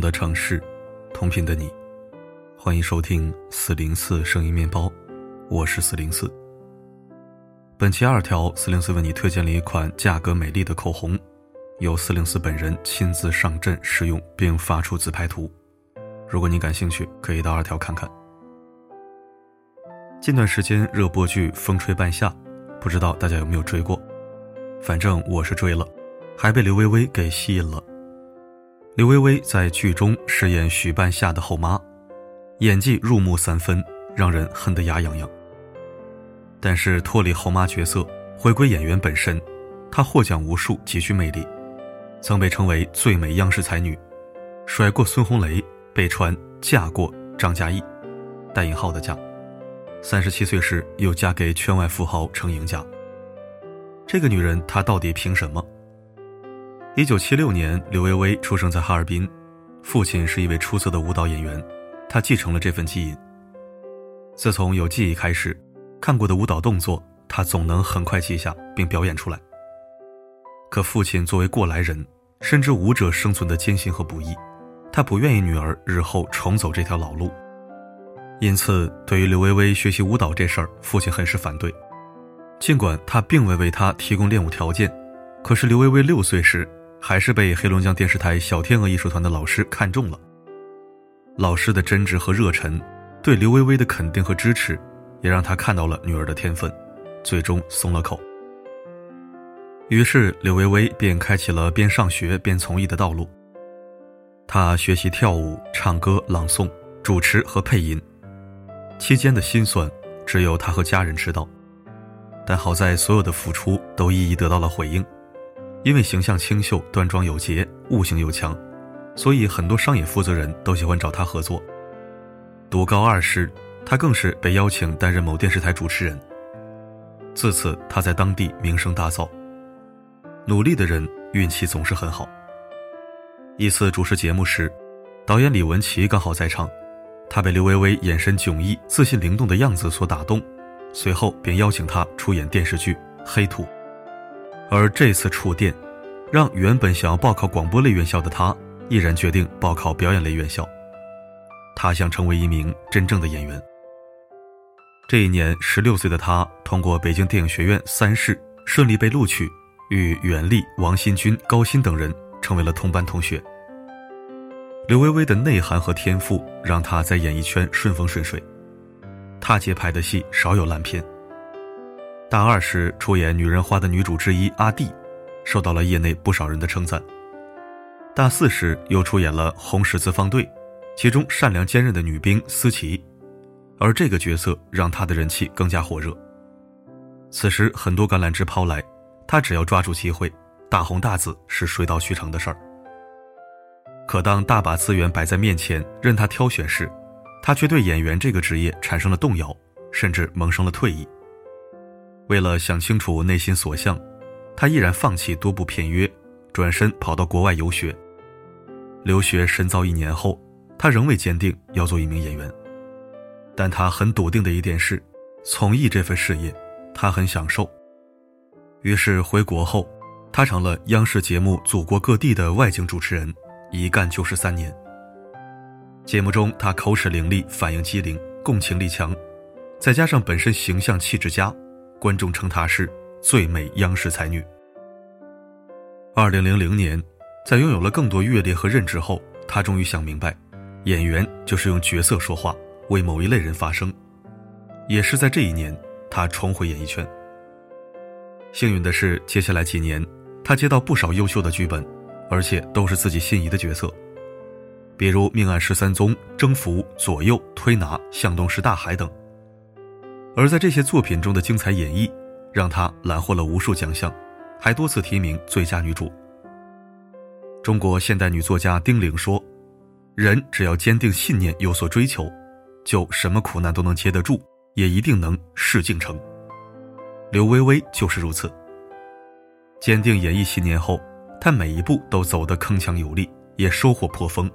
的城市，同频的你，欢迎收听四零四声音面包，我是四零四。本期二条，四零四为你推荐了一款价格美丽的口红，由四零四本人亲自上阵试用并发出自拍图。如果你感兴趣，可以到二条看看。近段时间热播剧《风吹半夏》，不知道大家有没有追过？反正我是追了，还被刘薇薇给吸引了。刘薇薇在剧中饰演许半夏的后妈，演技入木三分，让人恨得牙痒痒。但是脱离后妈角色，回归演员本身，她获奖无数，极具魅力，曾被称为最美央视才女，甩过孙红雷，被传嫁过张嘉译，带引号的嫁。三十七岁时又嫁给圈外富豪程赢家。这个女人，她到底凭什么？一九七六年，刘薇薇出生在哈尔滨，父亲是一位出色的舞蹈演员，她继承了这份基因。自从有记忆开始，看过的舞蹈动作，她总能很快记下并表演出来。可父亲作为过来人，深知舞者生存的艰辛和不易，他不愿意女儿日后重走这条老路，因此对于刘薇薇学习舞蹈这事儿，父亲很是反对。尽管他并未为她提供练舞条件，可是刘薇薇六岁时。还是被黑龙江电视台小天鹅艺术团的老师看中了。老师的真挚和热忱，对刘薇薇的肯定和支持，也让他看到了女儿的天分，最终松了口。于是刘薇薇便开启了边上学边从艺的道路。她学习跳舞、唱歌、朗诵、主持和配音，期间的辛酸，只有她和家人知道。但好在所有的付出都一一得到了回应。因为形象清秀、端庄有节、悟性又强，所以很多商业负责人都喜欢找他合作。读高二时，他更是被邀请担任某电视台主持人。自此，他在当地名声大噪。努力的人运气总是很好。一次主持节目时，导演李文琪刚好在场，他被刘薇薇眼神迥异、自信灵动的样子所打动，随后便邀请他出演电视剧《黑土》。而这次触电，让原本想要报考广播类院校的他，毅然决定报考表演类院校。他想成为一名真正的演员。这一年，十六岁的他通过北京电影学院三试顺利被录取，与袁立、王新军、高鑫等人成为了同班同学。刘薇薇的内涵和天赋让她在演艺圈顺风顺水，她接拍的戏少有烂片。大二时出演《女人花》的女主之一阿弟，受到了业内不少人的称赞。大四时又出演了《红十字方队》，其中善良坚韧的女兵思琪，而这个角色让她的人气更加火热。此时很多橄榄枝抛来，她只要抓住机会，大红大紫是水到渠成的事儿。可当大把资源摆在面前，任她挑选时，她却对演员这个职业产生了动摇，甚至萌生了退意。为了想清楚内心所向，他毅然放弃多部片约，转身跑到国外游学。留学深造一年后，他仍未坚定要做一名演员，但他很笃定的一点是，从艺这份事业，他很享受。于是回国后，他成了央视节目《祖国各地》的外景主持人，一干就是三年。节目中，他口齿伶俐，反应机灵，共情力强，再加上本身形象气质佳。观众称她是最美央视才女。二零零零年，在拥有了更多阅历和认知后，她终于想明白，演员就是用角色说话，为某一类人发声。也是在这一年，她重回演艺圈。幸运的是，接下来几年，她接到不少优秀的剧本，而且都是自己心仪的角色，比如《命案十三宗》《征服》《左右》《推拿》《向东是大海》等。而在这些作品中的精彩演绎，让她揽获了无数奖项，还多次提名最佳女主。中国现代女作家丁玲说：“人只要坚定信念，有所追求，就什么苦难都能接得住，也一定能事竟成。”刘薇薇就是如此。坚定演艺信念后，她每一步都走得铿锵有力，也收获颇丰。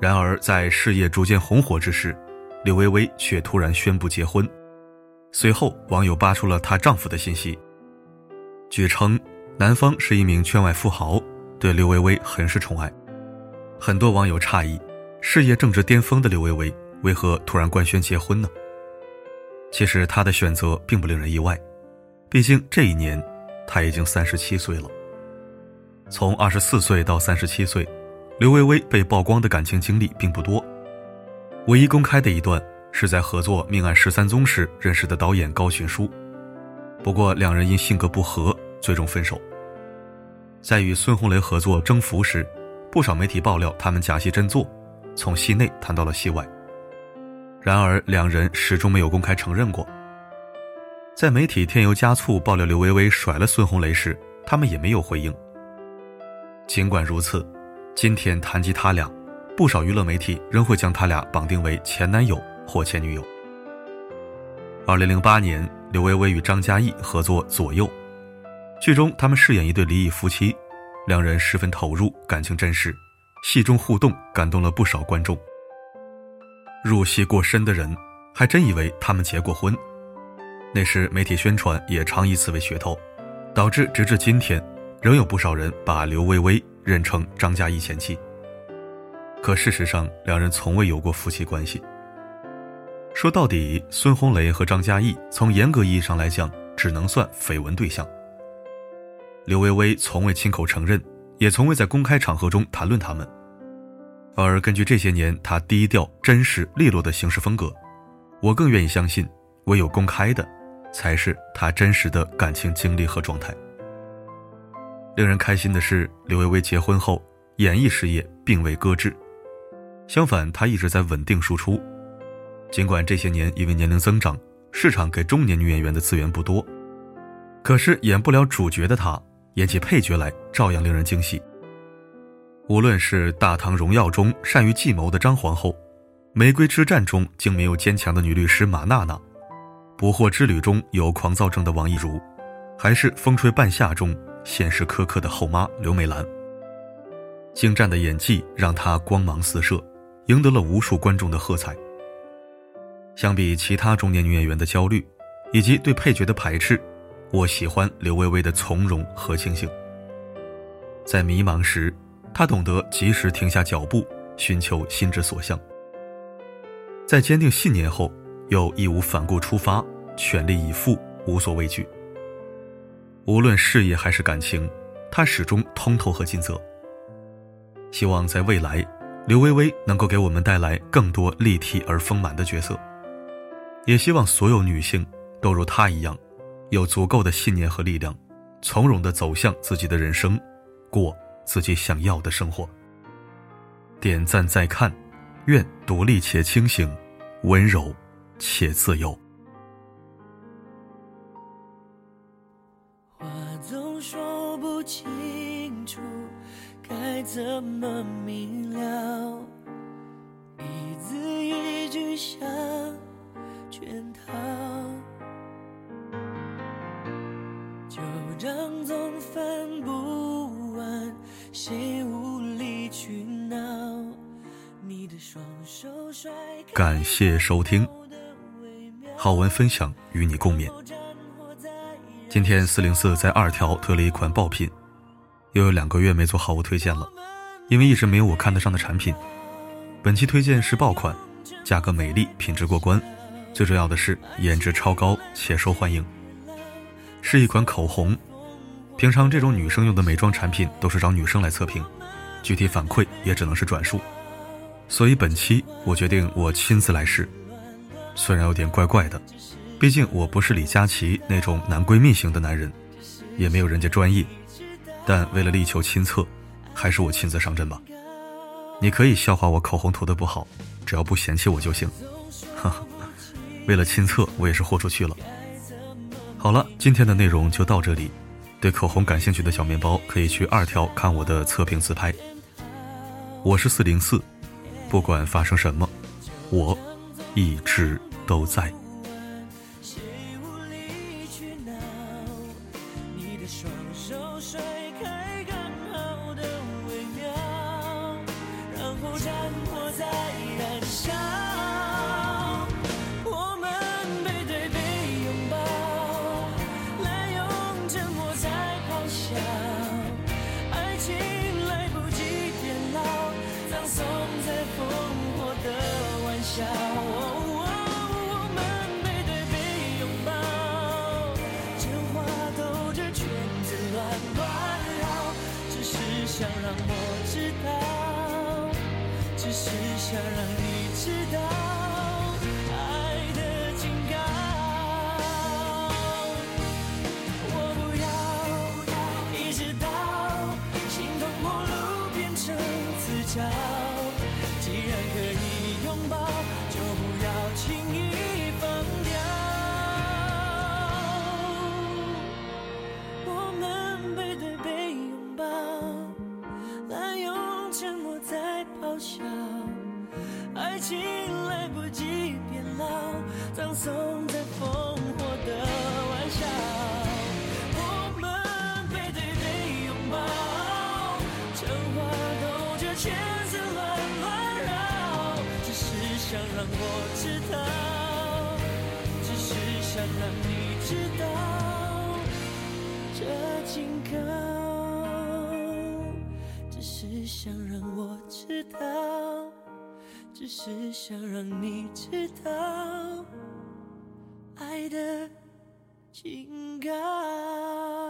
然而，在事业逐渐红火之时，刘薇薇却突然宣布结婚，随后网友扒出了她丈夫的信息。据称，男方是一名圈外富豪，对刘薇薇很是宠爱，很多网友诧异，事业正值巅峰的刘薇薇为何突然官宣结婚呢？其实她的选择并不令人意外，毕竟这一年她已经三十七岁了。从二十四岁到三十七岁，刘薇薇被曝光的感情经历并不多，唯一公开的一段是在合作《命案十三宗》时认识的导演高群书，不过两人因性格不合，最终分手。在与孙红雷合作《征服》时。不少媒体爆料他们假戏真做，从戏内谈到了戏外。然而两人始终没有公开承认过。在媒体添油加醋爆料刘薇薇甩了孙红雷时，他们也没有回应。尽管如此，今天谈及他俩，不少娱乐媒体仍会将他俩绑定为前男友或前女友。二零零八年，刘薇薇与张嘉译合作《左右》，剧中他们饰演一对离异夫妻。两人十分投入，感情真实，戏中互动感动了不少观众。入戏过深的人还真以为他们结过婚，那时媒体宣传也常以此为噱头，导致直至今天，仍有不少人把刘薇薇认成张嘉译前妻。可事实上，两人从未有过夫妻关系。说到底，孙红雷和张嘉译从严格意义上来讲，只能算绯闻对象。刘薇薇从未亲口承认，也从未在公开场合中谈论他们。而根据这些年她低调、真实、利落的行事风格，我更愿意相信，唯有公开的，才是她真实的感情经历和状态。令人开心的是，刘薇薇结婚后，演艺事业并未搁置，相反，她一直在稳定输出。尽管这些年因为年龄增长，市场给中年女演员的资源不多，可是演不了主角的她。演起配角来照样令人惊喜。无论是《大唐荣耀》中善于计谋的张皇后，《玫瑰之战》中竟没有坚强的女律师马娜娜，《不惑之旅》中有狂躁症的王一如，还是《风吹半夏》中现实苛刻的后妈刘美兰，精湛的演技让她光芒四射，赢得了无数观众的喝彩。相比其他中年女演员的焦虑，以及对配角的排斥。我喜欢刘薇薇的从容和清醒。在迷茫时，她懂得及时停下脚步，寻求心之所向；在坚定信念后，又义无反顾出发，全力以赴，无所畏惧。无论事业还是感情，她始终通透和尽责。希望在未来，刘薇薇能够给我们带来更多立体而丰满的角色。也希望所有女性都如她一样。有足够的信念和力量，从容地走向自己的人生，过自己想要的生活。点赞再看，愿独立且清醒，温柔且自由。该怎么明了？一字一句像圈套。旧账总翻不完，谁无理取闹？你的双手甩开感谢收听，好文分享与你共勉。今天四零四在二条推了一款爆品，又有两个月没做好物推荐了，因为一直没有我看得上的产品。本期推荐是爆款，价格美丽，品质过关，最重要的是颜值超高且受欢迎，是一款口红。平常这种女生用的美妆产品都是找女生来测评，具体反馈也只能是转述，所以本期我决定我亲自来试。虽然有点怪怪的，毕竟我不是李佳琦那种男闺蜜型的男人，也没有人家专业，但为了力求亲测，还是我亲自上阵吧。你可以笑话我口红涂的不好，只要不嫌弃我就行。哈哈，为了亲测，我也是豁出去了。好了，今天的内容就到这里。对口红感兴趣的小面包，可以去二条看我的测评自拍。我是四零四，不管发生什么，我一直都在。change 葬送在烽火的玩笑。我们背对背拥抱，成花都觉圈子乱乱绕，只是想让我知道，只是想让你知道。这警告，只是想让我知道，只是想让你知道爱的警告。